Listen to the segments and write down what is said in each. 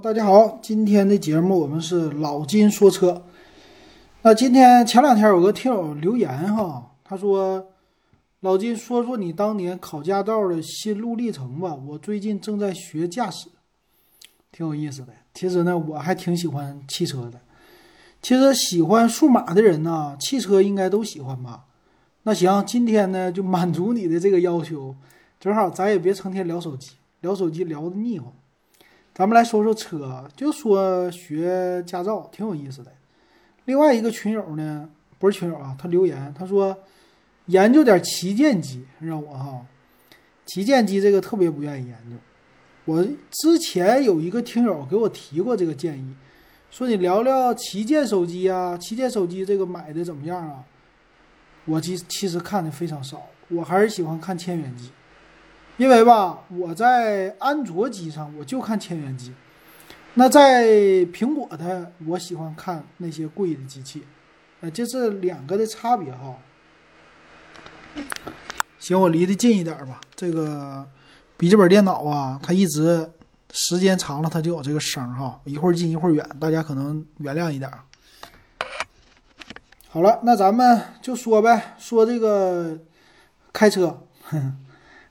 大家好，今天的节目我们是老金说车。那今天前两天有个听友留言哈，他说：“老金说说你当年考驾照的心路历程吧。”我最近正在学驾驶，挺有意思的。其实呢，我还挺喜欢汽车的。其实喜欢数码的人呢，汽车应该都喜欢吧？那行，今天呢就满足你的这个要求，正好咱也别成天聊手机，聊手机聊的腻乎。咱们来说说车，就说学驾照挺有意思的。另外一个群友呢，不是群友啊，他留言他说研究点旗舰机，让我哈，旗舰机这个特别不愿意研究。我之前有一个听友给我提过这个建议，说你聊聊旗舰手机啊，旗舰手机这个买的怎么样啊？我其其实看的非常少，我还是喜欢看千元机。因为吧，我在安卓机上我就看千元机，那在苹果的我喜欢看那些贵的机器，呃，这是两个的差别哈。行，我离得近一点吧。这个笔记本电脑啊，它一直时间长了，它就有这个声哈，一会儿近一会儿远，大家可能原谅一点。好了，那咱们就说呗，说这个开车。哼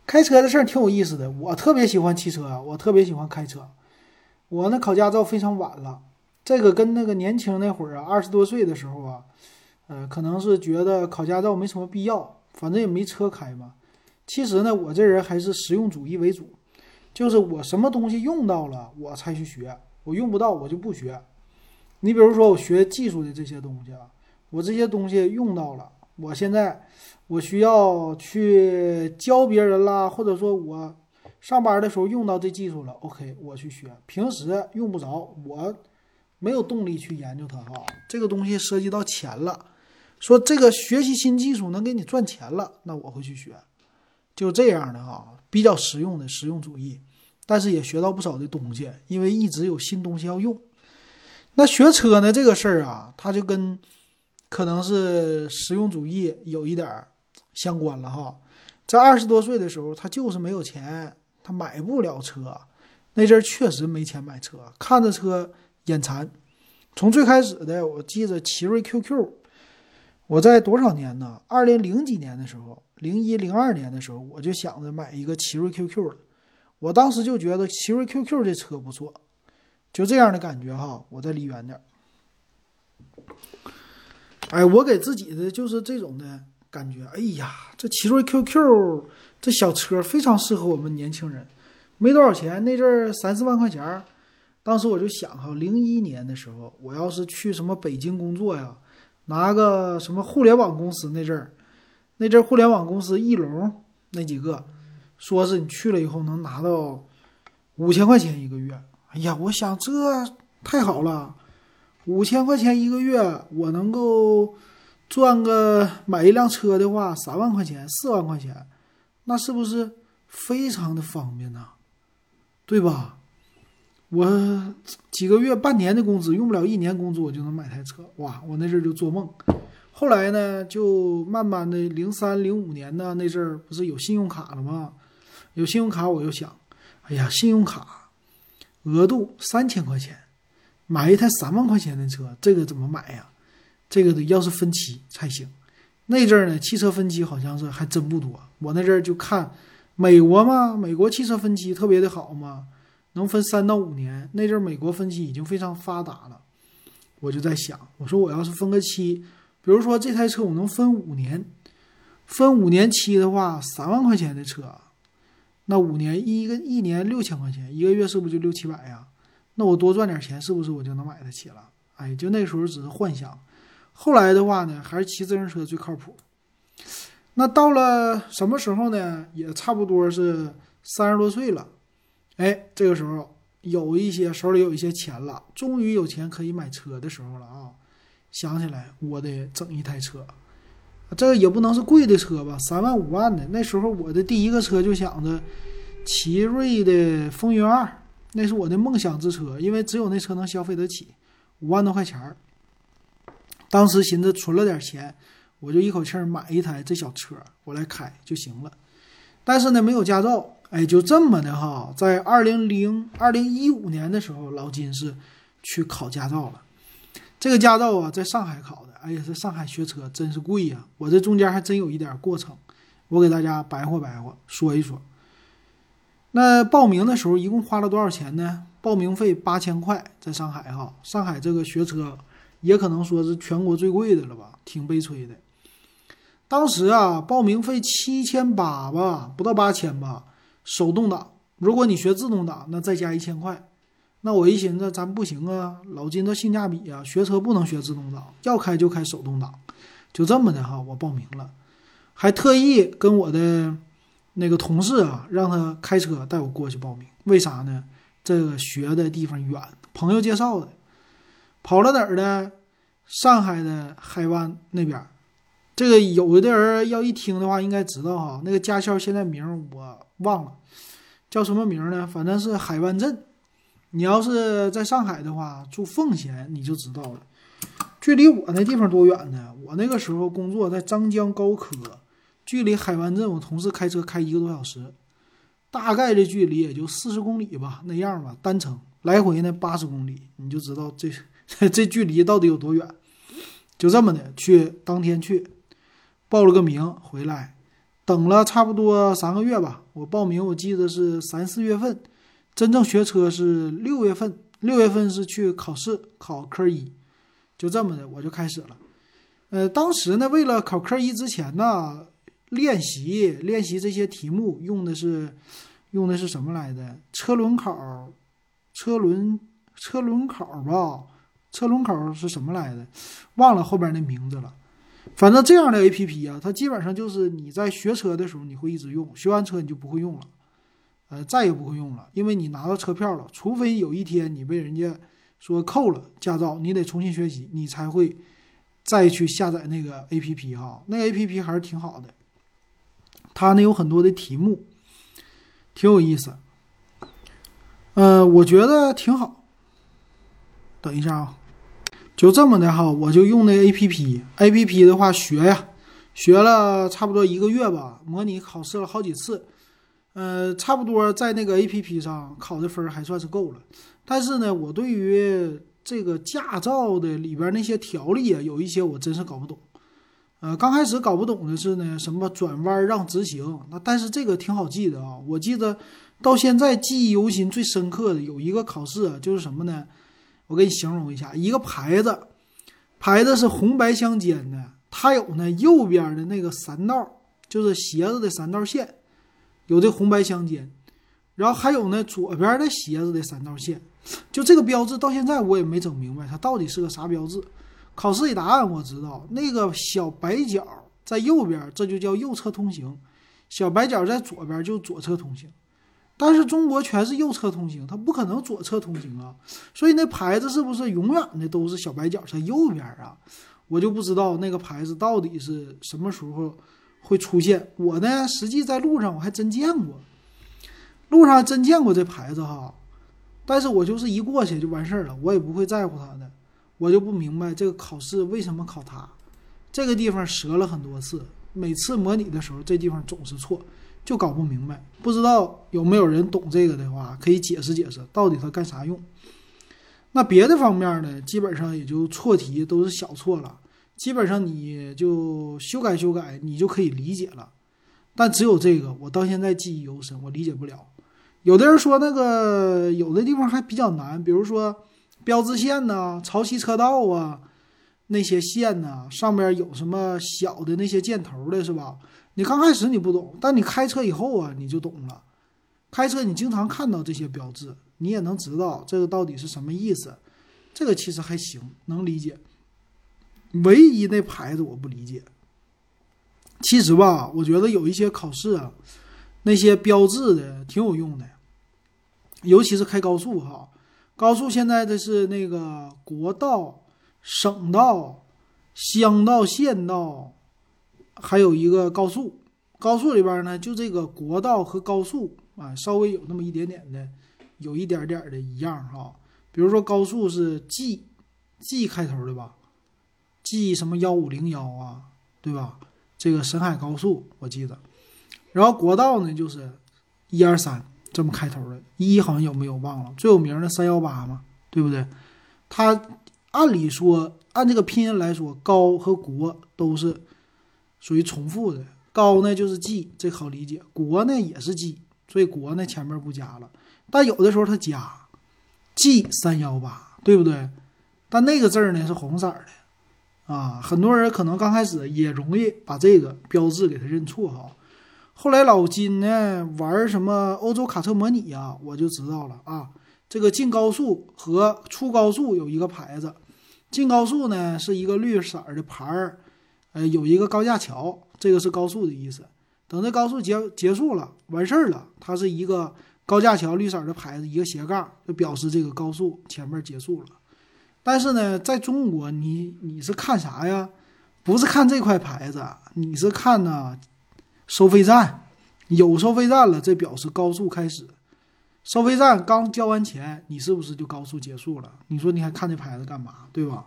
开车的事儿挺有意思的，我特别喜欢汽车啊，我特别喜欢开车。我呢考驾照非常晚了，这个跟那个年轻那会儿啊，二十多岁的时候啊，呃，可能是觉得考驾照没什么必要，反正也没车开嘛。其实呢，我这人还是实用主义为主，就是我什么东西用到了我才去学，我用不到我就不学。你比如说我学技术的这些东西啊，我这些东西用到了，我现在。我需要去教别人啦，或者说我上班的时候用到这技术了，OK，我去学。平时用不着，我没有动力去研究它哈。这个东西涉及到钱了，说这个学习新技术能给你赚钱了，那我会去学。就这样的哈，比较实用的实用主义，但是也学到不少的东西，因为一直有新东西要用。那学车呢，这个事儿啊，它就跟可能是实用主义有一点。相关了哈，在二十多岁的时候，他就是没有钱，他买不了车。那阵儿确实没钱买车，看着车眼馋。从最开始的，我记着奇瑞 QQ，我在多少年呢？二零零几年的时候，零一零二年的时候，我就想着买一个奇瑞 QQ 了。我当时就觉得奇瑞 QQ 这车不错，就这样的感觉哈。我再离远点。哎，我给自己的就是这种的。感觉哎呀，这奇瑞 QQ 这小车非常适合我们年轻人，没多少钱，那阵儿三四万块钱。当时我就想哈，零一年的时候，我要是去什么北京工作呀，拿个什么互联网公司那阵儿，那阵儿互联网公司翼龙那几个，说是你去了以后能拿到五千块钱一个月。哎呀，我想这太好了，五千块钱一个月，我能够。赚个买一辆车的话，三万块钱、四万块钱，那是不是非常的方便呢？对吧？我几个月、半年的工资，用不了一年工资，我就能买台车。哇！我那阵儿就做梦。后来呢，就慢慢的，零三、零五年呢，那阵儿不是有信用卡了吗？有信用卡，我又想，哎呀，信用卡额度三千块钱，买一台三万块钱的车，这个怎么买呀？这个得要是分期才行，那阵儿呢，汽车分期好像是还真不多。我那阵儿就看美国嘛，美国汽车分期特别的好嘛，能分三到五年。那阵儿美国分期已经非常发达了，我就在想，我说我要是分个期，比如说这台车我能分五年，分五年期的话，三万块钱的车，那五年一个一年六千块钱，一个月是不是就六七百呀？那我多赚点钱，是不是我就能买得起了？哎，就那时候只是幻想。后来的话呢，还是骑自行车最靠谱。那到了什么时候呢？也差不多是三十多岁了。哎，这个时候有一些手里有一些钱了，终于有钱可以买车的时候了啊！想起来我得整一台车，这个也不能是贵的车吧，三万五万的。那时候我的第一个车就想着奇瑞的风云二，那是我的梦想之车，因为只有那车能消费得起，五万多块钱儿。当时寻思存了点钱，我就一口气儿买一台这小车，我来开就行了。但是呢，没有驾照，哎，就这么的哈，在二零零二零一五年的时候，老金是去考驾照了。这个驾照啊，在上海考的。哎呀，这上海学车真是贵呀！我这中间还真有一点过程，我给大家白活白活说一说。那报名的时候一共花了多少钱呢？报名费八千块，在上海哈，上海这个学车也可能说是全国最贵的了吧，挺悲催的。当时啊，报名费七千八吧，不到八千吧。手动挡，如果你学自动挡，那再加一千块。那我一寻思，咱不行啊，老金这性价比啊，学车不能学自动挡，要开就开手动挡。就这么的哈，我报名了，还特意跟我的那个同事啊，让他开车带我过去报名。为啥呢？这个学的地方远，朋友介绍的，跑了哪儿呢？上海的海湾那边。这个有的人要一听的话，应该知道哈，那个驾校现在名我忘了。叫什么名呢？反正是海湾镇。你要是在上海的话，住奉贤你就知道了。距离我那地方多远呢？我那个时候工作在张江高科，距离海湾镇我同事开车开一个多小时，大概的距离也就四十公里吧，那样吧，单程来回呢八十公里，你就知道这 这距离到底有多远。就这么的去，当天去报了个名回来。等了差不多三个月吧，我报名我记得是三四月份，真正学车是六月份，六月份是去考试考科一，就这么的我就开始了。呃，当时呢，为了考科一之前呢，练习练习这些题目用的是用的是什么来的？车轮考，车轮车轮考吧，车轮考是什么来的？忘了后边那名字了。反正这样的 A P P 啊，它基本上就是你在学车的时候你会一直用，学完车你就不会用了，呃，再也不会用了，因为你拿到车票了，除非有一天你被人家说扣了驾照，你得重新学习，你才会再去下载那个 A P P 哈。那个 A P P 还是挺好的，它呢有很多的题目，挺有意思，呃，我觉得挺好。等一下啊。就这么的哈，我就用那 A P P，A P P 的话学呀，学了差不多一个月吧，模拟考试了好几次，呃，差不多在那个 A P P 上考的分还算是够了。但是呢，我对于这个驾照的里边那些条例啊，有一些我真是搞不懂。呃，刚开始搞不懂的是呢，什么转弯让直行，那但是这个挺好记的啊，我记得到现在记忆犹新，最深刻的有一个考试啊，就是什么呢？我给你形容一下，一个牌子，牌子是红白相间的，它有呢右边的那个三道，就是鞋子的三道线，有这红白相间，然后还有呢左边的鞋子的三道线，就这个标志到现在我也没整明白它到底是个啥标志。考试的答案我知道，那个小白角在右边，这就叫右侧通行；小白角在左边就左侧通行。但是中国全是右侧通行，它不可能左侧通行啊，所以那牌子是不是永远的都是小白角在右边啊？我就不知道那个牌子到底是什么时候会出现。我呢，实际在路上我还真见过，路上真见过这牌子哈，但是我就是一过去就完事儿了，我也不会在乎它的，我就不明白这个考试为什么考它，这个地方折了很多次，每次模拟的时候这地方总是错。就搞不明白，不知道有没有人懂这个的话，可以解释解释，到底它干啥用？那别的方面呢，基本上也就错题都是小错了，基本上你就修改修改，你就可以理解了。但只有这个，我到现在记忆犹深，我理解不了。有的人说那个有的地方还比较难，比如说标志线呐、潮汐车道啊那些线呐，上面有什么小的那些箭头的，是吧？你刚开始你不懂，但你开车以后啊，你就懂了。开车你经常看到这些标志，你也能知道这个到底是什么意思。这个其实还行，能理解。唯一那牌子我不理解。其实吧，我觉得有一些考试啊，那些标志的挺有用的，尤其是开高速哈。高速现在的是那个国道、省道、乡道、县道。还有一个高速，高速里边呢，就这个国道和高速啊，稍微有那么一点点的，有一点点的一样哈。比如说高速是 G，G 开头的吧，G 什么幺五零幺啊，对吧？这个沈海高速我记得。然后国道呢就是一二三这么开头的，一好像有没有忘了？最有名的三幺八嘛，对不对？它按理说按这个拼音来说，高和国都是属于重复的。高呢就是 G，这好理解；国呢也是 G，所以国呢前面不加了。但有的时候它加 G 三幺八，对不对？但那个字儿呢是红色的啊，很多人可能刚开始也容易把这个标志给它认错哈。后来老金呢玩什么欧洲卡车模拟呀，我就知道了啊。这个进高速和出高速有一个牌子，进高速呢是一个绿色的牌儿，呃，有一个高架桥，这个是高速的意思。等这高速结结束了，完事儿了，它是一个高架桥绿色的牌子，一个斜杠，就表示这个高速前面结束了。但是呢，在中国，你你是看啥呀？不是看这块牌子，你是看呢收费站，有收费站了，这表示高速开始。收费站刚交完钱，你是不是就高速结束了？你说你还看这牌子干嘛？对吧？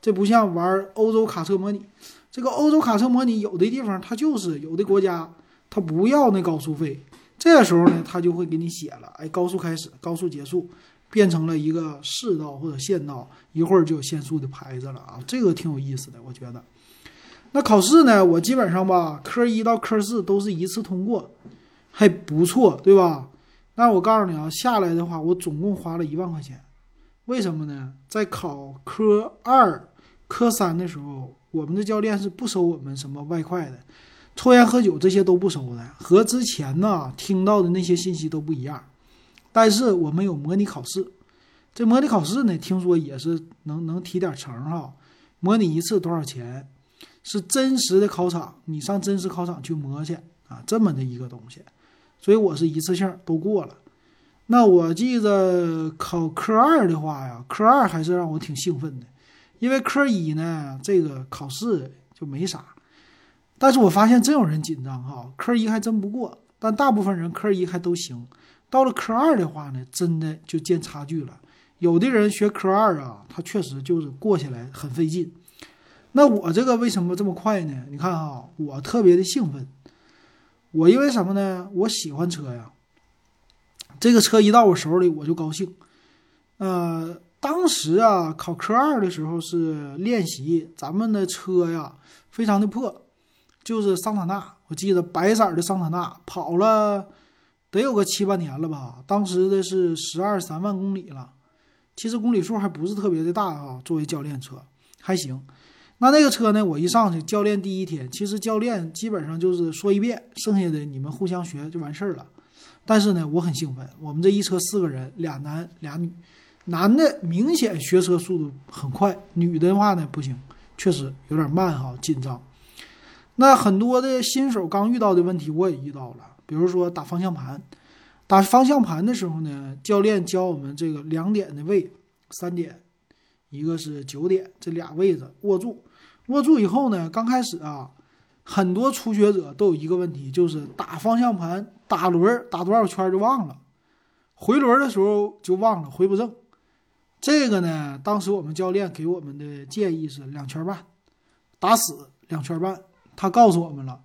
这不像玩欧洲卡车模拟，这个欧洲卡车模拟有的地方它就是有的国家它不要那高速费，这个时候呢，它就会给你写了，哎，高速开始，高速结束。变成了一个市道或者县道，一会儿就有限速的牌子了啊，这个挺有意思的，我觉得。那考试呢，我基本上吧，科一到科四都是一次通过，还不错，对吧？但是我告诉你啊，下来的话，我总共花了一万块钱，为什么呢？在考科二、科三的时候，我们的教练是不收我们什么外快的，抽烟喝酒这些都不收的，和之前呢听到的那些信息都不一样。但是我们有模拟考试，这模拟考试呢，听说也是能能提点成哈。模拟一次多少钱？是真实的考场，你上真实考场去磨去啊，这么的一个东西。所以我是一次性都过了。那我记得考科二的话呀，科二还是让我挺兴奋的，因为科一呢这个考试就没啥。但是我发现真有人紧张哈，科一还真不过，但大部分人科一还都行。到了科二的话呢，真的就见差距了。有的人学科二啊，他确实就是过起来很费劲。那我这个为什么这么快呢？你看啊，我特别的兴奋。我因为什么呢？我喜欢车呀。这个车一到我手里，我就高兴。呃，当时啊，考科二的时候是练习，咱们的车呀非常的破，就是桑塔纳，我记得白色的桑塔纳，跑了。得有个七八年了吧，当时的是十二三万公里了，其实公里数还不是特别的大啊。作为教练车还行，那那个车呢？我一上去，教练第一天，其实教练基本上就是说一遍，剩下的你们互相学就完事儿了。但是呢，我很兴奋，我们这一车四个人，俩男俩女，男的明显学车速度很快，女的话呢不行，确实有点慢哈，紧张。那很多的新手刚遇到的问题，我也遇到了。比如说打方向盘，打方向盘的时候呢，教练教我们这个两点的位，三点，一个是九点，这俩位置握住，握住以后呢，刚开始啊，很多初学者都有一个问题，就是打方向盘打轮打多少圈就忘了，回轮的时候就忘了回不正。这个呢，当时我们教练给我们的建议是两圈半，打死两圈半，他告诉我们了。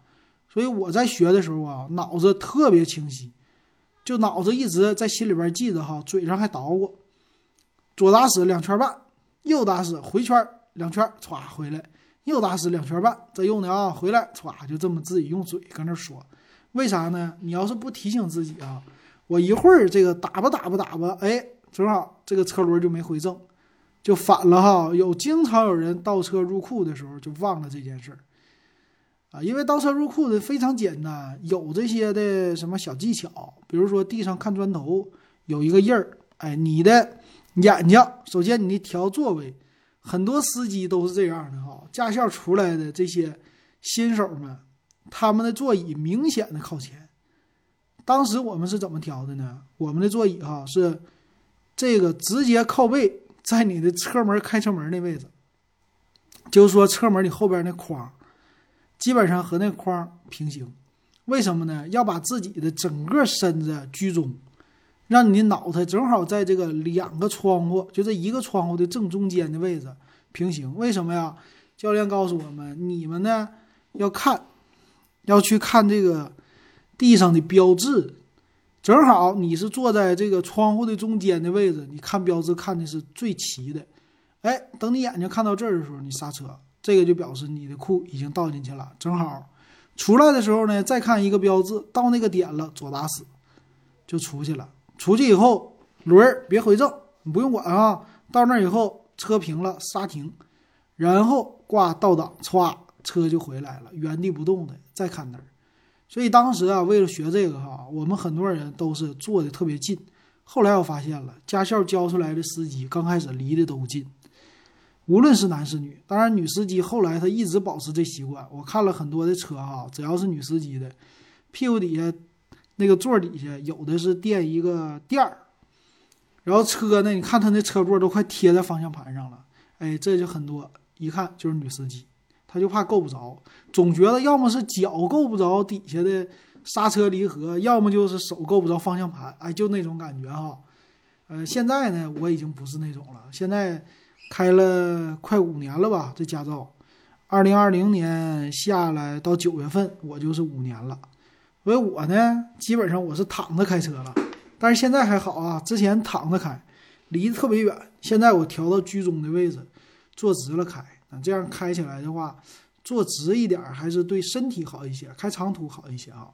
所以我在学的时候啊，脑子特别清晰，就脑子一直在心里边记着哈，嘴上还捣鼓。左打死两圈半，右打死回圈两圈，歘回来，又打死两圈半，再用的啊，回来歘就这么自己用嘴跟那说。为啥呢？你要是不提醒自己啊，我一会儿这个打吧打吧打吧，哎，正好这个车轮就没回正，就反了哈。有经常有人倒车入库的时候就忘了这件事儿。啊，因为倒车入库的非常简单，有这些的什么小技巧，比如说地上看砖头有一个印儿，哎，你的眼睛，首先你得调座位，很多司机都是这样的哈，驾校出来的这些新手们，他们的座椅明显的靠前。当时我们是怎么调的呢？我们的座椅哈是这个直接靠背在你的车门开车门那位置，就是说车门你后边那框。基本上和那框平行，为什么呢？要把自己的整个身子居中，让你的脑袋正好在这个两个窗户，就这一个窗户的正中间的位置平行。为什么呀？教练告诉我们，你们呢要看，要去看这个地上的标志，正好你是坐在这个窗户的中间的位置，你看标志看的是最齐的。哎，等你眼睛看到这儿的时候，你刹车，这个就表示你的库已经倒进去了。正好出来的时候呢，再看一个标志，到那个点了，左打死，就出去了。出去以后，轮儿别回正，你不用管啊。到那儿以后，车平了，刹停，然后挂倒档，歘，车就回来了，原地不动的再看那儿。所以当时啊，为了学这个哈，我们很多人都是坐的特别近。后来我发现了，驾校教出来的司机刚开始离的都近，无论是男是女。当然，女司机后来她一直保持这习惯。我看了很多的车哈，只要是女司机的，屁股底下那个座底下有的是垫一个垫儿，然后车呢，你看他那车座都快贴在方向盘上了。哎，这就很多，一看就是女司机。他就怕够不着，总觉得要么是脚够不着底下的刹车离合，要么就是手够不着方向盘，哎，就那种感觉哈。呃，现在呢，我已经不是那种了。现在开了快五年了吧，这驾照，二零二零年下来到九月份，我就是五年了。所以我呢，基本上我是躺着开车了，但是现在还好啊，之前躺着开，离得特别远，现在我调到居中的位置，坐直了开。那这样开起来的话，坐直一点还是对身体好一些，开长途好一些啊。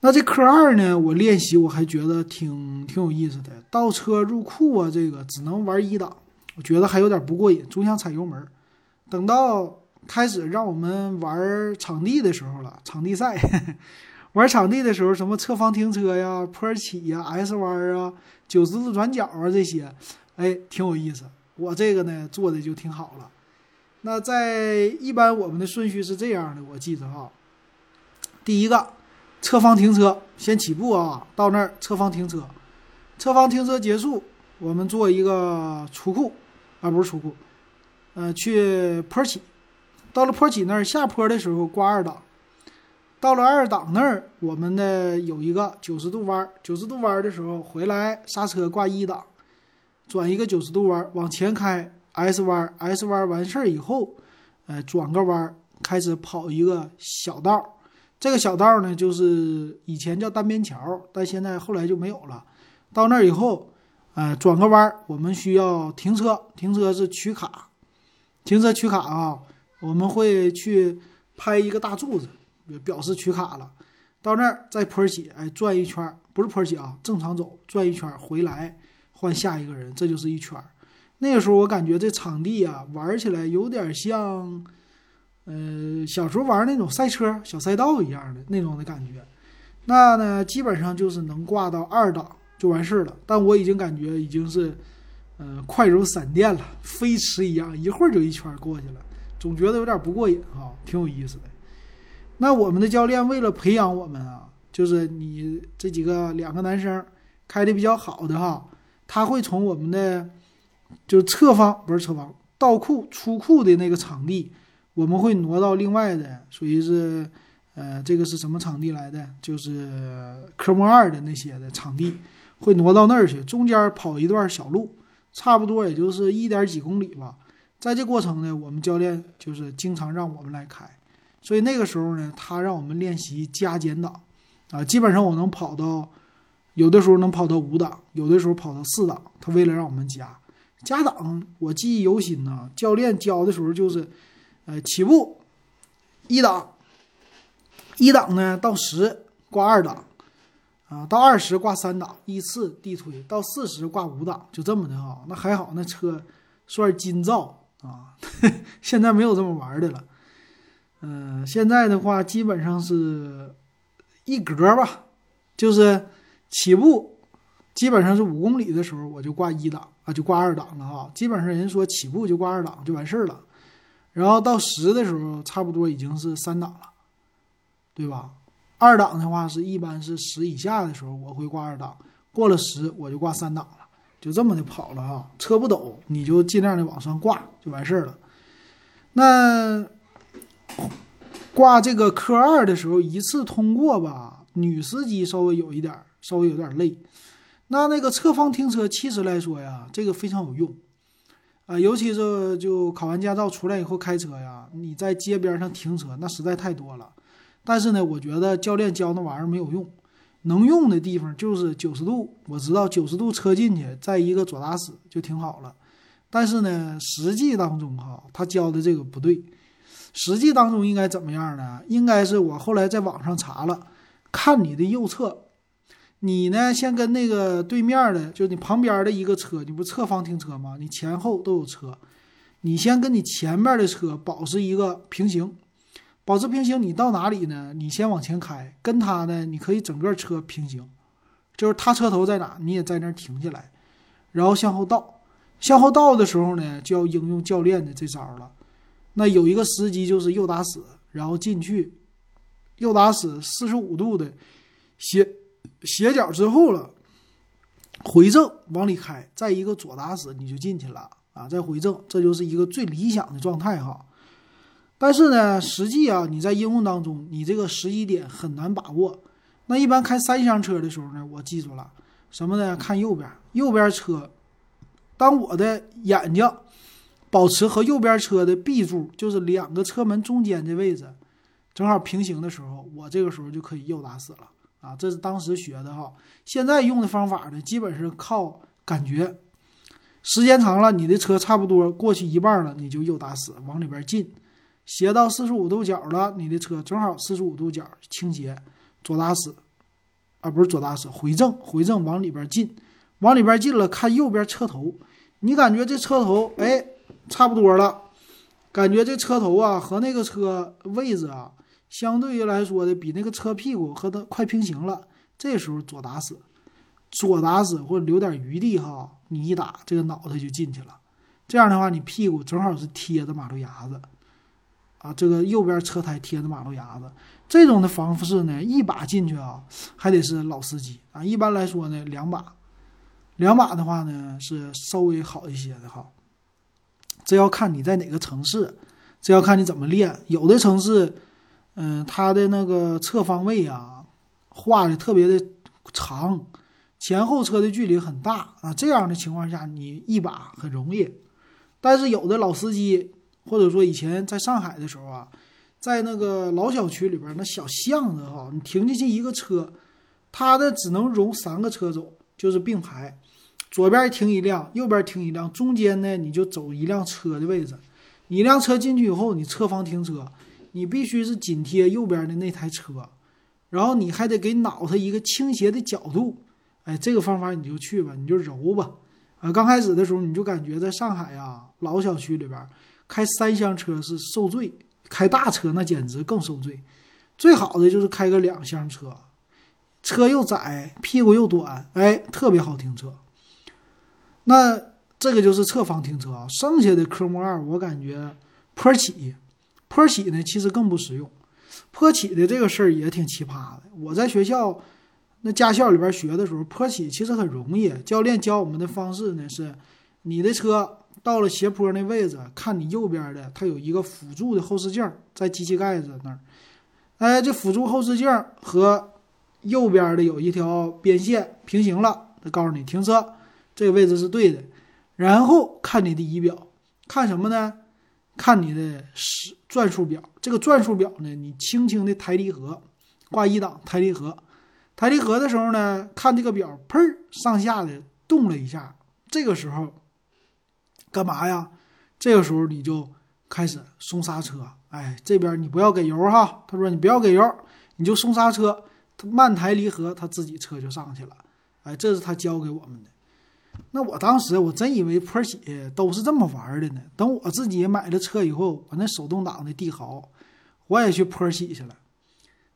那这科二呢，我练习我还觉得挺挺有意思的。倒车入库啊，这个只能玩一档，我觉得还有点不过瘾，总想踩油门。等到开始让我们玩场地的时候了，场地赛，玩场地的时候，什么侧方停车呀、坡起呀、S 弯啊、九十度转角啊这些，哎，挺有意思。我这个呢做的就挺好了，那在一般我们的顺序是这样的，我记着哈。第一个，侧方停车，先起步啊，到那儿侧方停车，侧方停车结束，我们做一个出库，啊不是出库，呃去坡起，到了坡起那儿下坡的时候挂二档，到了二档那儿，我们呢有一个九十度弯，九十度弯的时候回来刹车挂一档。转一个九十度弯，往前开 S 弯，S 弯完事儿以后，呃，转个弯，开始跑一个小道。这个小道呢，就是以前叫单边桥，但现在后来就没有了。到那儿以后，呃，转个弯，我们需要停车，停车是取卡，停车取卡啊，我们会去拍一个大柱子，表示取卡了。到那儿再坡起，哎，转一圈，不是坡起啊，正常走，转一圈回来。换下一个人，这就是一圈。那个时候我感觉这场地啊，玩起来有点像，呃，小时候玩那种赛车小赛道一样的那种的感觉。那呢，基本上就是能挂到二档就完事儿了。但我已经感觉已经是，呃，快如闪电了，飞驰一样，一会儿就一圈过去了。总觉得有点不过瘾哈，挺有意思的。那我们的教练为了培养我们啊，就是你这几个两个男生开的比较好的哈。他会从我们的就侧方不是侧方倒库出库的那个场地，我们会挪到另外的，属于是呃这个是什么场地来的？就是科目二的那些的场地，会挪到那儿去，中间跑一段小路，差不多也就是一点几公里吧。在这过程呢，我们教练就是经常让我们来开，所以那个时候呢，他让我们练习加减档啊，基本上我能跑到。有的时候能跑到五档，有的时候跑到四档。他为了让我们加加档，我记忆犹新呢。教练教的时候就是，呃，起步一档，一档呢到十挂二档，啊，到二十挂三档，依次递推，到四十挂五档，就这么的哈。那还好，那车算金造啊。现在没有这么玩的了。嗯，现在的话基本上是一格吧，就是。起步基本上是五公里的时候，我就挂一档啊，就挂二档了哈。基本上人说起步就挂二档就完事儿了，然后到十的时候，差不多已经是三档了，对吧？二档的话是一般是十以下的时候我会挂二档，过了十我就挂三档了，就这么的跑了哈。车不抖，你就尽量的往上挂就完事儿了。那挂这个科二的时候，一次通过吧，女司机稍微有一点。稍微有点累，那那个侧方停车其实来说呀，这个非常有用啊，尤其是就考完驾照出来以后开车呀，你在街边上停车那实在太多了。但是呢，我觉得教练教那玩意儿没有用，能用的地方就是九十度，我知道九十度车进去，在一个左打死就挺好了。但是呢，实际当中哈，他教的这个不对。实际当中应该怎么样呢？应该是我后来在网上查了，看你的右侧，你呢先跟那个对面的，就你旁边的一个车，你不侧方停车吗？你前后都有车，你先跟你前面的车保持一个平行，保持平行，你到哪里呢？你先往前开，跟他呢，你可以整个车平行，就是他车头在哪，你也在那儿停下来，然后向后倒。向后倒的时候呢，就要应用教练的这招了。那有一个时机就是右打死，然后进去，右打死四十五度的斜斜角之后了，回正往里开，再一个左打死你就进去了啊，再回正，这就是一个最理想的状态哈。但是呢，实际啊，你在应用当中，你这个时机点很难把握。那一般开三厢车的时候呢，我记住了什么呢？看右边，右边车。当我的眼睛保持和右边车的 B 柱，就是两个车门中间的位置，正好平行的时候，我这个时候就可以右打死了啊！这是当时学的哈。现在用的方法呢，基本是靠感觉。时间长了，你的车差不多过去一半了，你就右打死，往里边进，斜到四十五度角了，你的车正好四十五度角倾斜，左打死，啊，不是左打死，回正，回正往里边进，往里边进了，看右边车头。你感觉这车头哎，差不多了，感觉这车头啊和那个车位置啊，相对于来说的比那个车屁股和它快平行了。这时候左打死，左打死或者留点余地哈，你一打这个脑袋就进去了。这样的话，你屁股正好是贴着马路牙子，啊，这个右边车胎贴着马路牙子。这种的方式呢，一把进去啊，还得是老司机啊。一般来说呢，两把。两把的话呢，是稍微好一些的哈。这要看你在哪个城市，这要看你怎么练。有的城市，嗯，它的那个侧方位啊，画的特别的长，前后车的距离很大啊。这样的情况下，你一把很容易。但是有的老司机，或者说以前在上海的时候啊，在那个老小区里边那小巷子哈，你停进去一个车，它的只能容三个车走，就是并排。左边停一辆，右边停一辆，中间呢你就走一辆车的位置。一辆车进去以后，你侧方停车，你必须是紧贴右边的那台车，然后你还得给脑袋一个倾斜的角度。哎，这个方法你就去吧，你就揉吧。啊，刚开始的时候你就感觉在上海呀老小区里边开三厢车是受罪，开大车那简直更受罪。最好的就是开个两厢车，车又窄，屁股又短，哎，特别好停车。那这个就是侧方停车啊，剩下的科目二我感觉坡起，坡起呢其实更不实用。坡起的这个事儿也挺奇葩的。我在学校那驾校里边学的时候，坡起其实很容易。教练教我们的方式呢是，你的车到了斜坡那位置，看你右边的，它有一个辅助的后视镜在机器盖子那儿。哎，这辅助后视镜和右边的有一条边线平行了，它告诉你停车。这个位置是对的，然后看你的仪表，看什么呢？看你的时转速表。这个转速表呢，你轻轻的抬离合，挂一档抬离合，抬离合的时候呢，看这个表，砰上下的动了一下。这个时候干嘛呀？这个时候你就开始松刹车。哎，这边你不要给油哈。他说你不要给油，你就松刹车，慢抬离合，他自己车就上去了。哎，这是他教给我们的。那我当时我真以为坡起都是这么玩的呢。等我自己买了车以后，我那手动挡的帝豪，我也去坡起去了。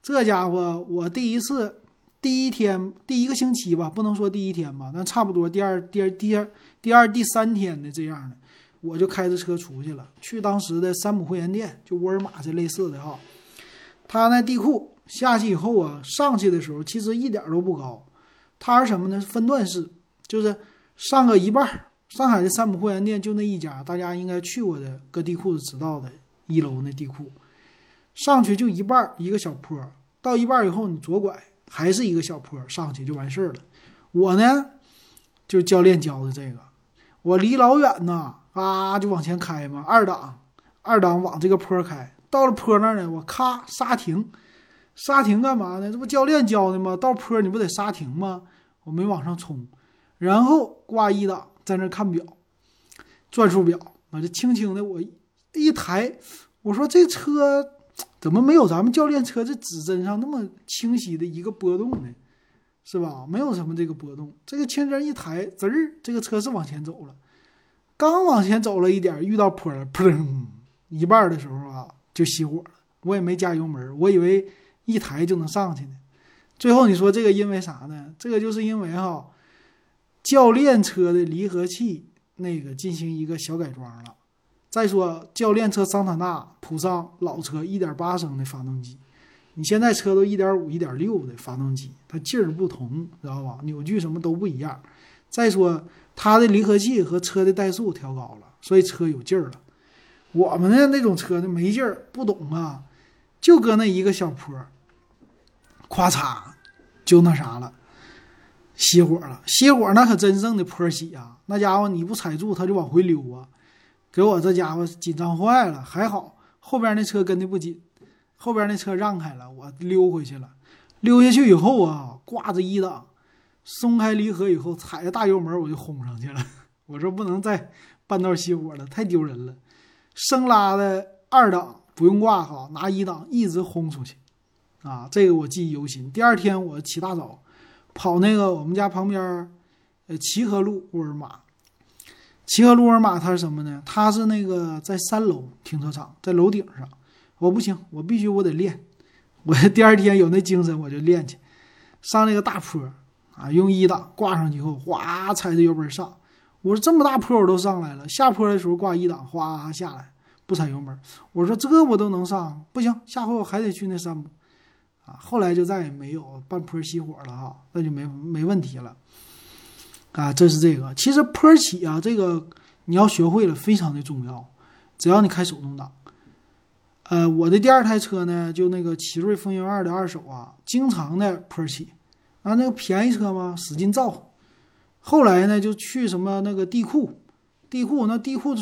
这家伙，我第一次第一天第一个星期吧，不能说第一天吧，那差不多第二第二第二第二第三天的这样的，我就开着车出去了，去当时的山姆会员店，就沃尔玛这类似的哈。他那地库下去以后啊，上去的时候其实一点都不高，它是什么呢？分段式，就是。上个一半，上海的山姆会员店就那一家，大家应该去过的，搁地库是知道的。一楼那地库，上去就一半，一个小坡，到一半以后你左拐，还是一个小坡，上去就完事儿了。我呢，就教练教的这个，我离老远呢，啊就往前开嘛，二档，二档往这个坡开，到了坡那儿呢，我咔刹停，刹停干嘛呢？这不教练教的吗？到坡你不得刹停吗？我没往上冲，然后挂一档，在那看表，转速表，我就轻轻的我一抬，我说这车怎么没有咱们教练车这指针上那么清晰的一个波动呢？是吧？没有什么这个波动，这个轻轻一抬，滋儿，这个车是往前走了。刚往前走了一点，遇到坡了，砰！一半的时候啊，就熄火了。我也没加油门，我以为一抬就能上去呢。最后你说这个因为啥呢？这个就是因为哈，教练车的离合器那个进行一个小改装了。再说教练车桑塔纳铺上老车一点八升的发动机。你现在车都一点五、一点六的发动机，它劲儿不同，知道吧？扭矩什么都不一样。再说它的离合器和车的怠速调高了，所以车有劲儿了。我们的那种车呢没劲儿，不懂啊，就搁那一个小坡，咵嚓就那啥了，熄火了。熄火那可真正的坡起啊，那家伙你不踩住它就往回溜啊，给我这家伙紧张坏了。还好后边那车跟的不紧。后边那车让开了，我溜回去了。溜下去以后啊，挂着一档，松开离合以后，踩着大油门我就轰上去了。我说不能再半道熄火了，太丢人了。生拉的二档不用挂哈，拿一档一直轰出去。啊，这个我记忆犹新。第二天我起大早跑那个我们家旁边，呃，齐河路沃尔玛。齐河路沃尔玛它是什么呢？它是那个在三楼停车场，在楼顶上。我不行，我必须我得练。我 第二天有那精神，我就练去。上那个大坡啊，用一档挂上去后，哗踩着油门上。我说这么大坡我都上来了，下坡的时候挂一档，哗下来不踩油门。我说这我都能上，不行，下回我还得去那山坡啊。后来就再也没有半坡熄火了哈，那就没没问题了啊。这是这个，其实坡起啊，这个你要学会了非常的重要，只要你开手动挡。呃，我的第二台车呢，就那个奇瑞风云二的二手啊，经常的坡起，啊，那个便宜车嘛，使劲造。后来呢，就去什么那个地库，地库那地库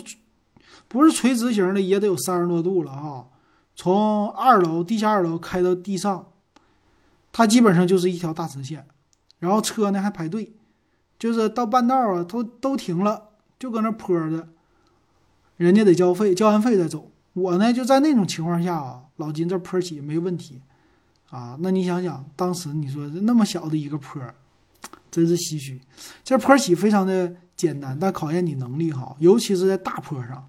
不是垂直型的，也得有三十多度了哈。从二楼地下二楼开到地上，它基本上就是一条大直线，然后车呢还排队，就是到半道啊，都都停了，就搁那坡着，人家得交费，交完费再走。我呢就在那种情况下啊，老金这坡起没问题，啊，那你想想，当时你说那么小的一个坡，真是唏嘘。这坡起非常的简单，但考验你能力哈，尤其是在大坡上。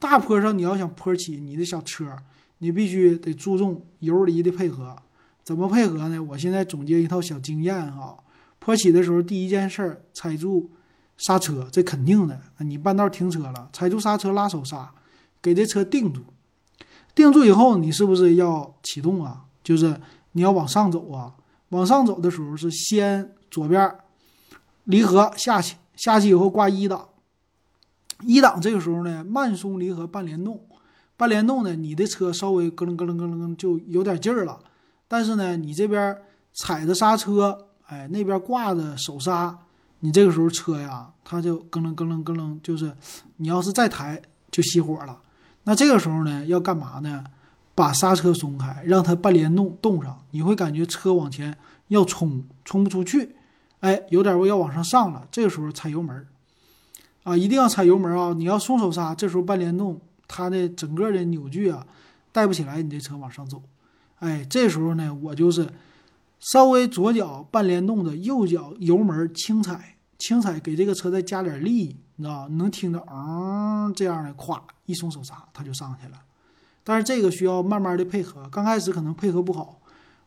大坡上你要想坡起，你的小车，你必须得注重油离的配合。怎么配合呢？我现在总结一套小经验哈。坡起的时候，第一件事踩住刹车，这肯定的。你半道停车了，踩住刹车，拉手刹。给这车定住，定住以后，你是不是要启动啊？就是你要往上走啊。往上走的时候是先左边离合下去，下去以后挂一档，一档这个时候呢慢松离合半联动，半联动呢你的车稍微咯楞咯楞咯楞就有点劲儿了，但是呢你这边踩着刹车，哎那边挂着手刹，你这个时候车呀它就咯楞咯楞咯楞，就是你要是再抬就熄火了。那这个时候呢，要干嘛呢？把刹车松开，让它半联动动上，你会感觉车往前要冲，冲不出去，哎，有点要往上上了。这个时候踩油门，啊，一定要踩油门啊！你要松手刹，这时候半联动，它的整个的扭矩啊带不起来，你这车往上走。哎，这时候呢，我就是稍微左脚半联动的，右脚油门轻踩，轻踩给这个车再加点力。你知道，能听到嗯这样的，咵一松手刹，它就上去了。但是这个需要慢慢的配合，刚开始可能配合不好。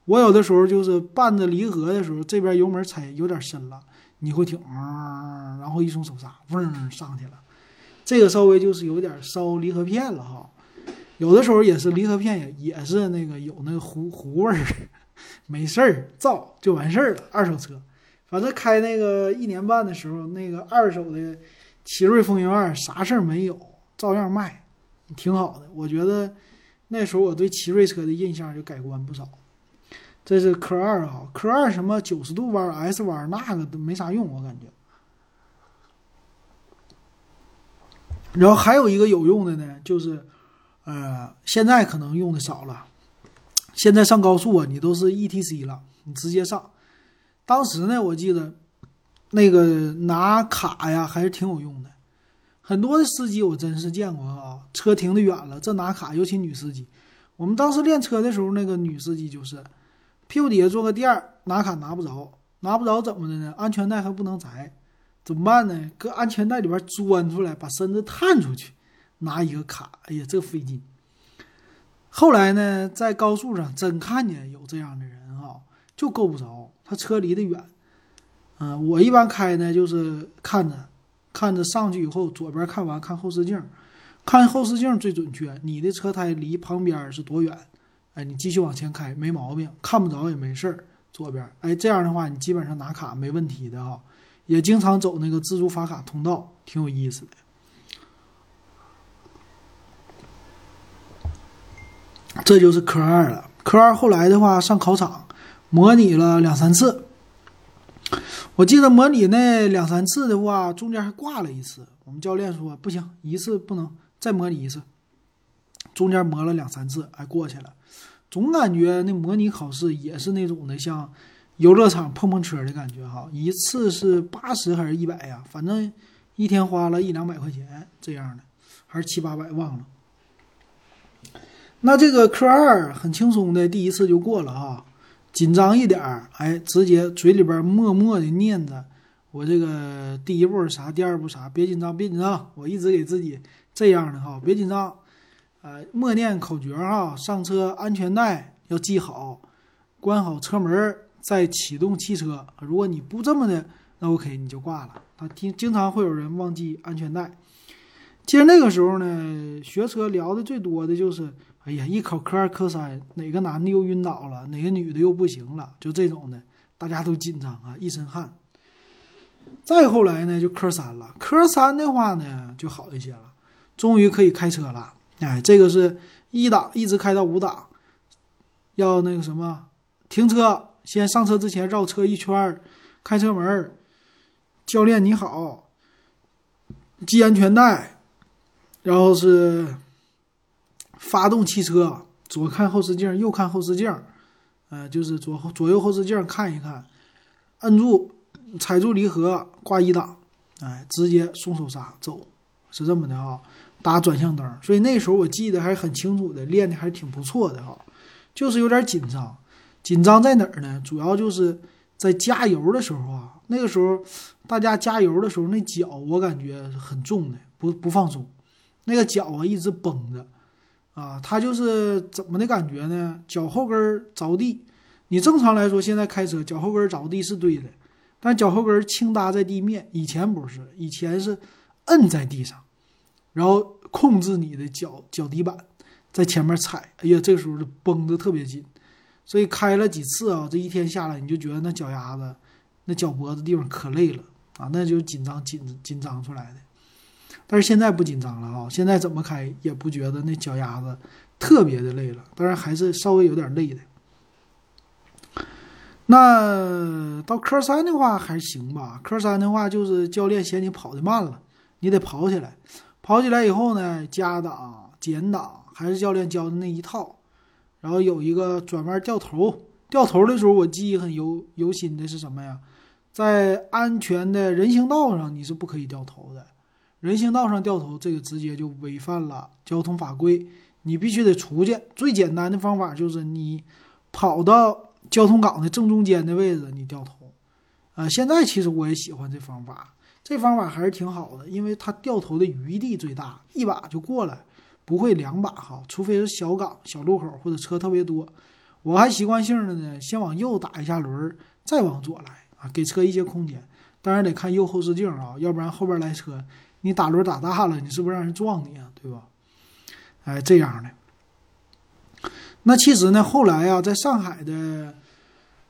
我有的时候就是伴着离合的时候，这边油门踩有点深了，你会听嗯，然后一松手刹，嗡上去了。这个稍微就是有点烧离合片了哈。有的时候也是离合片也也是那个有那个糊糊味儿，没事儿造就完事儿了。二手车，反正开那个一年半的时候，那个二手的。奇瑞风云二啥事儿没有，照样卖，挺好的。我觉得那时候我对奇瑞车的印象就改观不少。这是科二啊，科二什么九十度弯、S 弯那个都没啥用，我感觉。然后还有一个有用的呢，就是呃，现在可能用的少了，现在上高速啊，你都是 ETC 了，你直接上。当时呢，我记得那个拿卡呀，还是挺有用的。很多的司机我真是见过啊，车停的远了，这拿卡，尤其女司机。我们当时练车的时候，那个女司机就是屁股底下坐个垫儿，拿卡拿不着，拿不着怎么的呢？安全带还不能摘，怎么办呢？搁安全带里边钻出来，把身子探出去拿一个卡。哎呀，这费劲。后来呢，在高速上真看见有这样的人啊，就够不着，他车离得远。嗯，我一般开呢，就是看着，看着上去以后，左边看完看后视镜，看后视镜最准确。你的车胎离旁边是多远？哎，你继续往前开没毛病，看不着也没事儿。左边，哎，这样的话你基本上拿卡没问题的哈。也经常走那个自助发卡通道，挺有意思的。这就是科二了。科二后来的话上考场，模拟了两三次。我记得模拟那两三次的话，中间还挂了一次。我们教练说不行，一次不能再模拟一次。中间磨了两三次，还过去了。总感觉那模拟考试也是那种的，像游乐场碰碰车的感觉哈。一次是八十还是一百呀？反正一天花了一两百块钱这样的，还是七八百忘了。那这个科二很轻松的，第一次就过了啊，紧张一点儿，哎，直接嘴里边默默的念着我这个第一步啥，第二步啥，别紧张，别紧张，我一直给自己这样的哈，别紧张，呃，默念口诀哈，上车安全带要系好，关好车门再启动汽车。如果你不这么的，那 OK 你就挂了。他经经常会有人忘记安全带。其实那个时候呢，学车聊的最多的就是。哎呀，一考科二、科三，哪个男的又晕倒了，哪个女的又不行了，就这种的，大家都紧张啊，一身汗。再后来呢，就科三了。科三的话呢，就好一些了，终于可以开车了。哎，这个是一档一直开到五档，要那个什么，停车，先上车之前绕车一圈，开车门，教练你好，系安全带，然后是。发动汽车，左看后视镜，右看后视镜，呃，就是左后左右后视镜看一看，摁住，踩住离合，挂一档，哎，直接松手刹走，是这么的啊。打转向灯，所以那时候我记得还是很清楚的，练的还挺不错的哈。就是有点紧张，紧张在哪儿呢？主要就是在加油的时候啊，那个时候大家加油的时候，那脚我感觉很重的，不不放松，那个脚啊一直绷着。啊，它就是怎么的感觉呢？脚后跟着地。你正常来说，现在开车脚后跟着地是对的，但脚后跟轻搭在地面。以前不是，以前是摁在地上，然后控制你的脚脚底板在前面踩。哎呀，这个时候就绷得特别紧。所以开了几次啊，这一天下来，你就觉得那脚丫子、那脚脖子地方可累了啊，那就紧张紧紧张出来的。但是现在不紧张了啊！现在怎么开也不觉得那脚丫子特别的累了，当然还是稍微有点累的。那到科三的话还行吧，科三的话就是教练嫌你跑的慢了，你得跑起来。跑起来以后呢，加档、减档还是教练教的那一套。然后有一个转弯掉头，掉头的时候我记忆很犹犹新的是什么呀？在安全的人行道上你是不可以掉头的。人行道上掉头，这个直接就违反了交通法规，你必须得出去。最简单的方法就是你跑到交通岗的正中间的位置，你掉头。啊，现在其实我也喜欢这方法，这方法还是挺好的，因为它掉头的余地最大，一把就过来，不会两把哈，除非是小岗、小路口或者车特别多。我还习惯性的呢，先往右打一下轮，再往左来啊，给车一些空间。当然得看右后视镜啊，要不然后边来车。你打轮打大了，你是不是让人撞你啊？对吧？哎，这样的。那其实呢，后来啊，在上海的，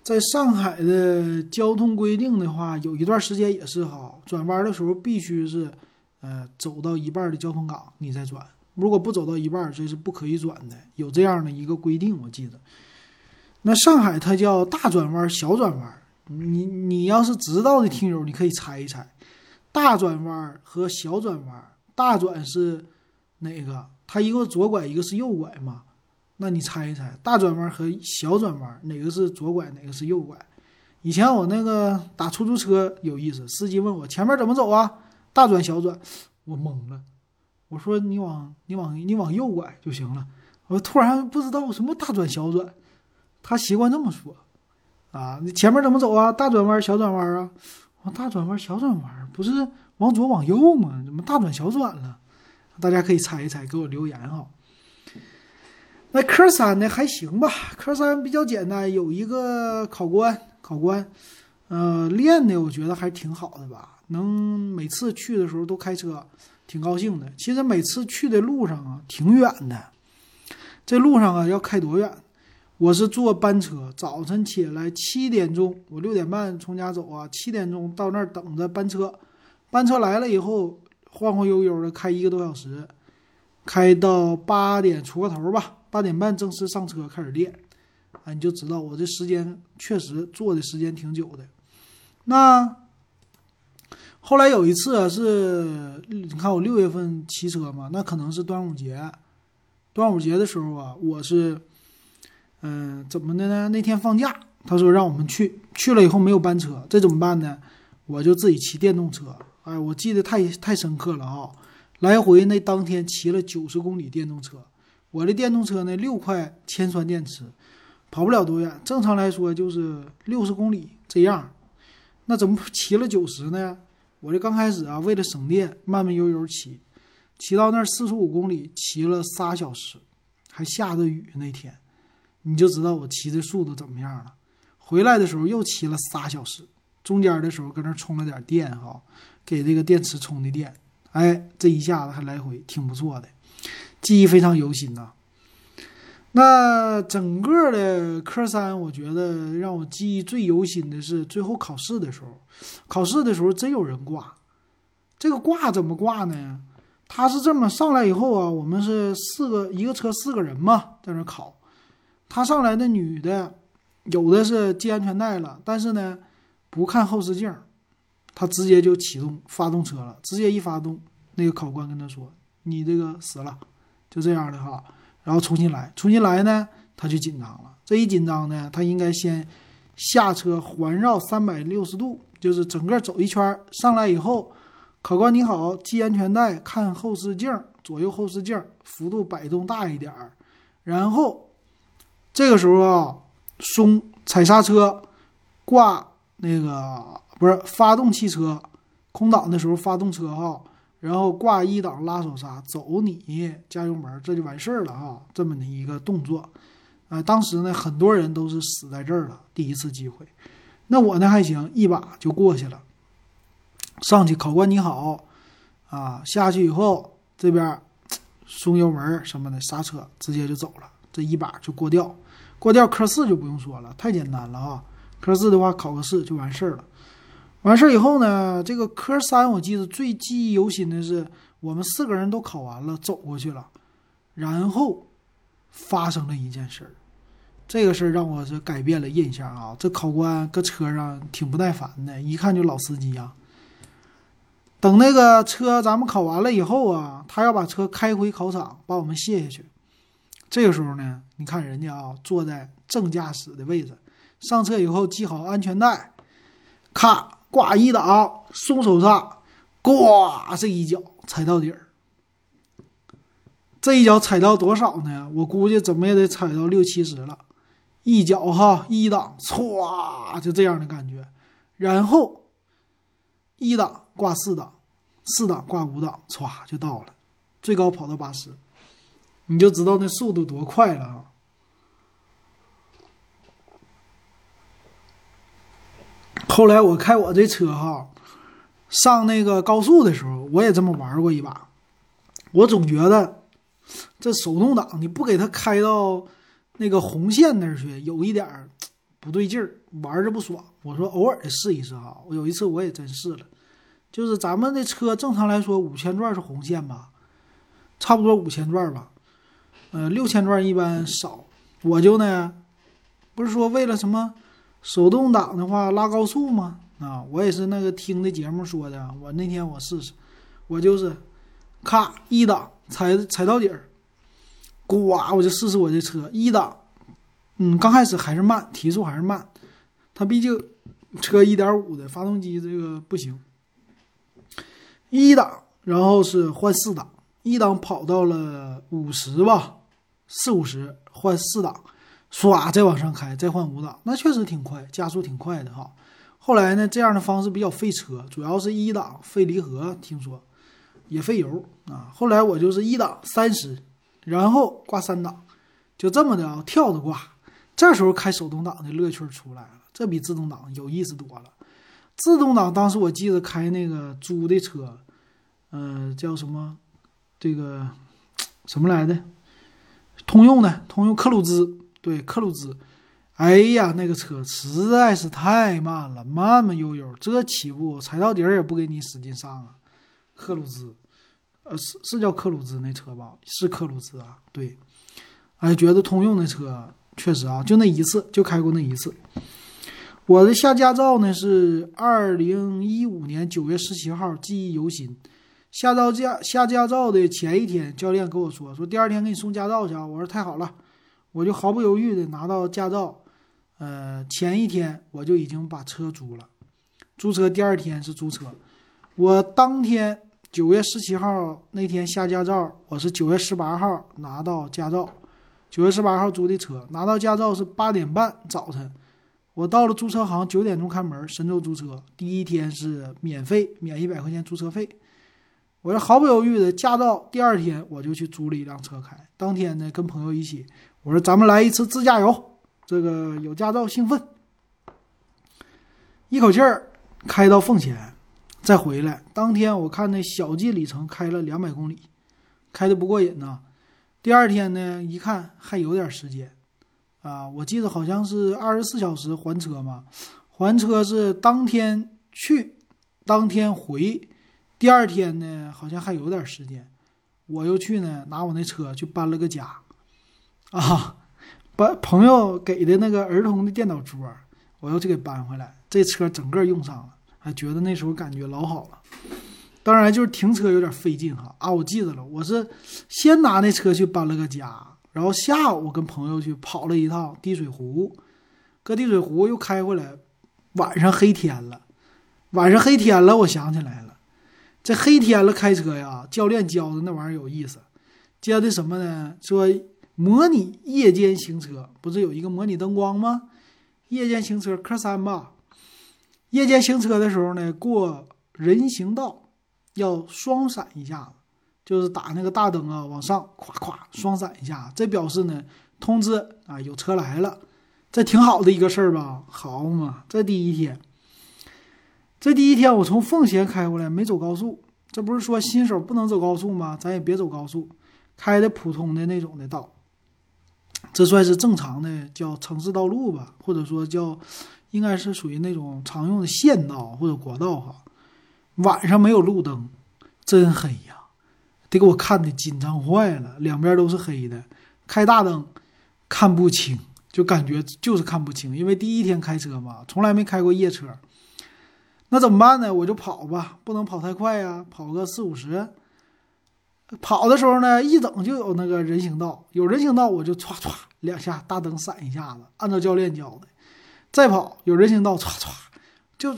在上海的交通规定的话，有一段时间也是哈，转弯的时候必须是，呃，走到一半的交通岗你再转，如果不走到一半，这是不可以转的，有这样的一个规定，我记得。那上海它叫大转弯、小转弯，你你要是知道的听友，你可以猜一猜。大转弯和小转弯，大转是哪个？它一个左拐，一个是右拐嘛？那你猜一猜，大转弯和小转弯哪个是左拐，哪个是右拐？以前我那个打出租车有意思，司机问我前面怎么走啊？大转小转，我懵了。我说你往你往你往右拐就行了。我突然不知道什么大转小转，他习惯这么说啊。你前面怎么走啊？大转弯小转弯啊？往大转弯小转弯不是往左往右吗？怎么大转小转了？大家可以猜一猜，给我留言哈。那科三呢还行吧，科三比较简单，有一个考官，考官，呃，练的我觉得还挺好的吧，能每次去的时候都开车，挺高兴的。其实每次去的路上啊，挺远的，这路上啊要开多远？我是坐班车，早晨起来七点钟，我六点半从家走啊，七点钟到那儿等着班车，班车来了以后，晃晃悠悠的开一个多小时，开到八点出个头吧。八点半正式上车开始练，啊，你就知道我这时间确实坐的时间挺久的。那后来有一次，是你看我六月份骑车嘛，那可能是端午节。端午节的时候啊，我是，嗯，怎么的呢？那天放假，他说让我们去，去了以后没有班车，这怎么办呢？我就自己骑电动车。哎，我记得太太深刻了啊！来回那当天骑了九十公里电动车。我的电动车呢，六块铅酸电池，跑不了多远。正常来说就是六十公里这样，那怎么骑了九十呢？我这刚开始啊，为了省电，慢慢悠悠骑，骑到那儿四十五公里，骑了仨小时，还下着雨那天，你就知道我骑的速度怎么样了。回来的时候又骑了仨小时，中间的时候搁那充了点电哈，给这个电池充的电，哎，这一下子还来回挺不错的。记忆非常犹新呐。那整个的科三，我觉得让我记忆最犹新的是最后考试的时候。考试的时候真有人挂，这个挂怎么挂呢？他是这么上来以后啊，我们是四个一个车四个人嘛，在那考。他上来的女的，有的是系安全带了，但是呢不看后视镜，他直接就启动发动车了，直接一发动，那个考官跟他说：“你这个死了。”就这样的哈，然后重新来，重新来呢，他就紧张了。这一紧张呢，他应该先下车环绕三百六十度，就是整个走一圈。上来以后，考官你好，系安全带，看后视镜，左右后视镜幅度摆动大一点儿。然后这个时候啊，松踩刹车，挂那个不是发动汽车，空档的时候发动车哈。然后挂一档拉手刹，走你加油门，这就完事儿了哈。这么的一个动作，啊，当时呢很多人都是死在这儿了，第一次机会。那我呢还行，一把就过去了。上去，考官你好，啊，下去以后这边松油门什么的，刹车直接就走了，这一把就过掉。过掉科四就不用说了，太简单了啊。科四的话考个试就完事儿了。完事儿以后呢，这个科三我记得最记忆犹新的是，我们四个人都考完了，走过去了，然后发生了一件事儿，这个事儿让我是改变了印象啊。这考官搁车上挺不耐烦的，一看就老司机呀。等那个车咱们考完了以后啊，他要把车开回考场，把我们卸下去。这个时候呢，你看人家啊，坐在正驾驶的位置，上车以后系好安全带，咔。挂一档，松手刹，呱，这一脚踩到底儿。这一脚踩到多少呢？我估计怎么也得踩到六七十了。一脚哈，一档，歘，就这样的感觉。然后一档挂四档，四档挂五档，歘就到了，最高跑到八十，你就知道那速度多快了啊！后来我开我这车哈，上那个高速的时候，我也这么玩过一把。我总觉得这手动挡你不给它开到那个红线那儿去，有一点儿不对劲儿，玩着不爽。我说偶尔的试一试哈。我有一次我也真试了，就是咱们的车正常来说五千转是红线吧，差不多五千转吧，呃六千转一般少。我就呢，不是说为了什么。手动挡的话拉高速吗？啊，我也是那个听的节目说的。我那天我试试，我就是，咔一档踩踩到底儿，呱，我就试试我这车一档，嗯，刚开始还是慢，提速还是慢，它毕竟车一点五的发动机这个不行。一档，然后是换四档，一档跑到了五十吧，四五十换四档，唰再往上开，再换五档，那确实挺快，加速挺快的哈。后来呢，这样的方式比较费车，主要是一档费离合，听说也费油啊。后来我就是一档三十，然后挂三档，就这么的啊，跳着挂。这时候开手动挡的乐趣出来了，这比自动挡有意思多了。自动挡当时我记得开那个租的车，呃，叫什么？这个什么来的？通用的，通用克鲁兹，对，克鲁兹。哎呀，那个车实在是太慢了，慢慢悠悠，这起步踩到底儿也不给你使劲上啊。克鲁兹，呃，是是叫克鲁兹那车吧？是克鲁兹啊，对。哎，觉得通用的车确实啊，就那一次就开过那一次。我的下驾照呢是二零一五年九月十七号，记忆犹新。下到驾下驾照的前一天，教练跟我说说第二天给你送驾照去啊。我说太好了，我就毫不犹豫的拿到驾照。呃，前一天我就已经把车租了，租车第二天是租车。我当天九月十七号那天下驾照，我是九月十八号拿到驾照。九月十八号租的车，拿到驾照是八点半早晨。我到了租车行，九点钟开门。神州租车第一天是免费，免一百块钱租车费。我是毫不犹豫的驾照，第二天我就去租了一辆车开。当天呢，跟朋友一起，我说咱们来一次自驾游，这个有驾照兴奋，一口气儿开到奉贤，再回来。当天我看那小计里程开了两百公里，开的不过瘾呐。第二天呢，一看还有点时间。啊，我记得好像是二十四小时还车嘛，还车是当天去，当天回，第二天呢好像还有点时间，我又去呢拿我那车去搬了个家，啊，搬朋友给的那个儿童的电脑桌，我又去给搬回来，这车整个用上了，还觉得那时候感觉老好了，当然就是停车有点费劲哈，啊，我记得了，我是先拿那车去搬了个家。然后下午我跟朋友去跑了一趟滴水湖，搁滴水湖又开回来，晚上黑天了，晚上黑天了，我想起来了，这黑天了开车呀，教练教的那玩意儿有意思，教的什么呢？说模拟夜间行车，不是有一个模拟灯光吗？夜间行车科三吧，夜间行车的时候呢，过人行道要双闪一下子。就是打那个大灯啊，往上咵咵双闪一下，这表示呢通知啊有车来了，这挺好的一个事儿吧？好嘛，这第一天，这第一天我从奉贤开过来，没走高速，这不是说新手不能走高速吗？咱也别走高速，开的普通的那种的道，这算是正常的叫城市道路吧，或者说叫应该是属于那种常用的县道或者国道哈。晚上没有路灯，真黑呀。得给我看的紧张坏了，两边都是黑的，开大灯看不清，就感觉就是看不清。因为第一天开车嘛，从来没开过夜车，那怎么办呢？我就跑吧，不能跑太快呀，跑个四五十。跑的时候呢，一整就有那个人行道，有人行道我就歘歘两下大灯闪一下子，按照教练教的。再跑有人行道歘歘，就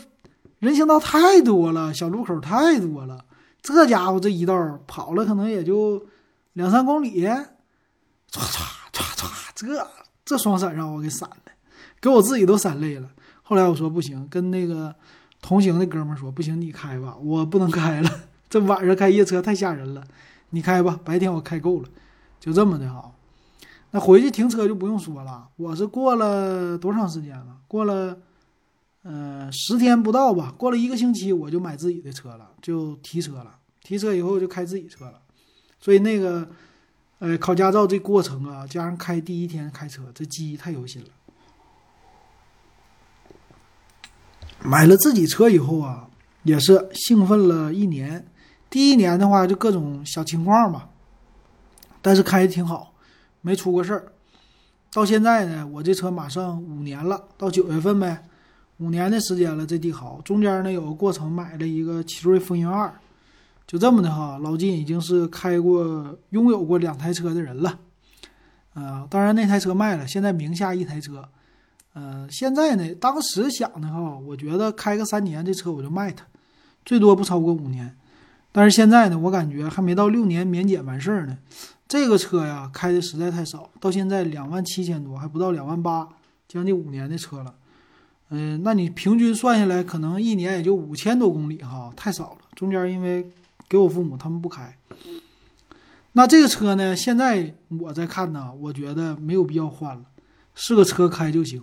人行道太多了，小路口太多了。这家伙这一道跑了可能也就两三公里，唰唰唰唰，这这双闪让我给闪的，给我自己都闪累了。后来我说不行，跟那个同行的哥们说不行，你开吧，我不能开了。这晚上开夜车太吓人了，你开吧，白天我开够了，就这么的哈。那回去停车就不用说了，我是过了多长时间了？过了。嗯，十天不到吧，过了一个星期我就买自己的车了，就提车了。提车以后就开自己车了，所以那个，呃，考驾照这过程啊，加上开第一天开车，这记忆太犹新了。买了自己车以后啊，也是兴奋了一年。第一年的话就各种小情况吧，但是开的挺好，没出过事儿。到现在呢，我这车马上五年了，到九月份呗。五年的时间了，这帝豪中间呢有个过程，买了一个奇瑞风云二，就这么的哈。老金已经是开过、拥有过两台车的人了。呃，当然那台车卖了，现在名下一台车。呃，现在呢，当时想的哈，我觉得开个三年这车我就卖它，最多不超过五年。但是现在呢，我感觉还没到六年免检完事儿呢。这个车呀，开的实在太少，到现在两万七千多，还不到两万八，将近五年的车了。嗯，那你平均算下来，可能一年也就五千多公里哈，太少了。中间因为给我父母他们不开，那这个车呢，现在我在看呢，我觉得没有必要换了，是个车开就行。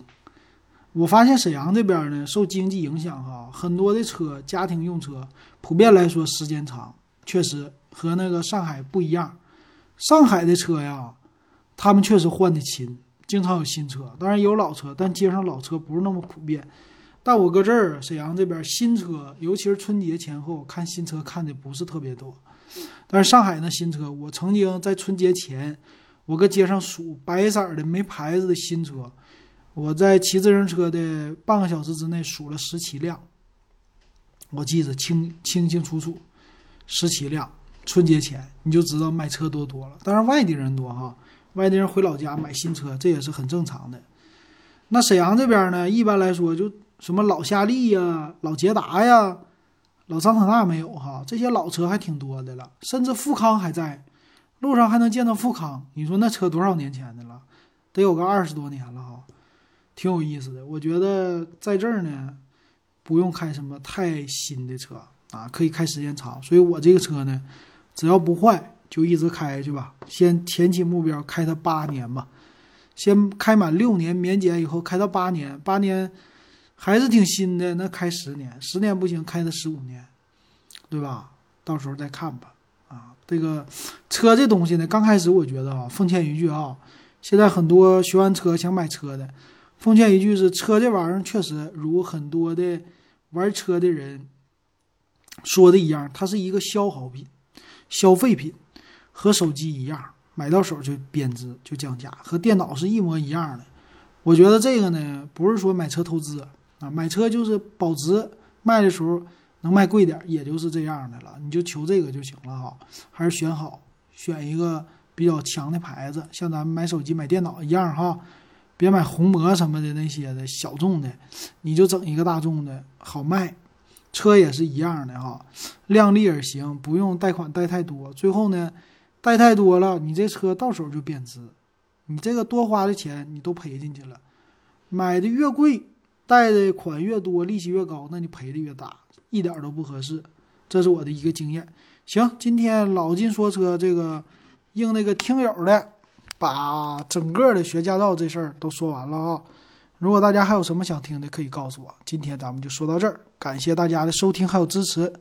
我发现沈阳这边呢，受经济影响哈，很多的车家庭用车，普遍来说时间长，确实和那个上海不一样。上海的车呀，他们确实换的勤，经常有新车，当然也有老车，但街上老车不是那么普遍。但我搁这儿沈阳这边新车，尤其是春节前后看新车看的不是特别多。但是上海那新车，我曾经在春节前，我搁街上数白色的没牌子的新车，我在骑自行车的半个小时之内数了十七辆，我记得清清清楚楚，十七辆。春节前你就知道买车多多了，当然外地人多哈，外地人回老家买新车，这也是很正常的。那沈阳这边呢，一般来说就什么老夏利呀、老捷达呀、老桑塔纳没有哈，这些老车还挺多的了，甚至富康还在，路上还能见到富康。你说那车多少年前的了？得有个二十多年了哈，挺有意思的。我觉得在这儿呢，不用开什么太新的车啊，可以开时间长。所以我这个车呢。只要不坏，就一直开下去吧。先前期目标开它八年吧，先开满六年免检以后开到八年，八年还是挺新的，那开十年，十年不行开它十五年，对吧？到时候再看吧。啊，这个车这东西呢，刚开始我觉得啊，奉劝一句啊，现在很多学完车想买车的，奉劝一句是车这玩意儿确实如很多的玩车的人说的一样，它是一个消耗品。消费品和手机一样，买到手就贬值就降价，和电脑是一模一样的。我觉得这个呢，不是说买车投资啊，买车就是保值，卖的时候能卖贵点，也就是这样的了。你就求这个就行了哈，还是选好，选一个比较强的牌子，像咱们买手机、买电脑一样哈，别买红魔什么的那些的小众的，你就整一个大众的，好卖。车也是一样的哈，量力而行，不用贷款贷太多。最后呢，贷太多了，你这车到手就贬值，你这个多花的钱你都赔进去了。买的越贵，贷的款越多，利息越高，那你赔的越大，一点都不合适。这是我的一个经验。行，今天老金说车这个应那个听友的，把整个的学驾照这事儿都说完了啊。如果大家还有什么想听的，可以告诉我。今天咱们就说到这儿，感谢大家的收听还有支持。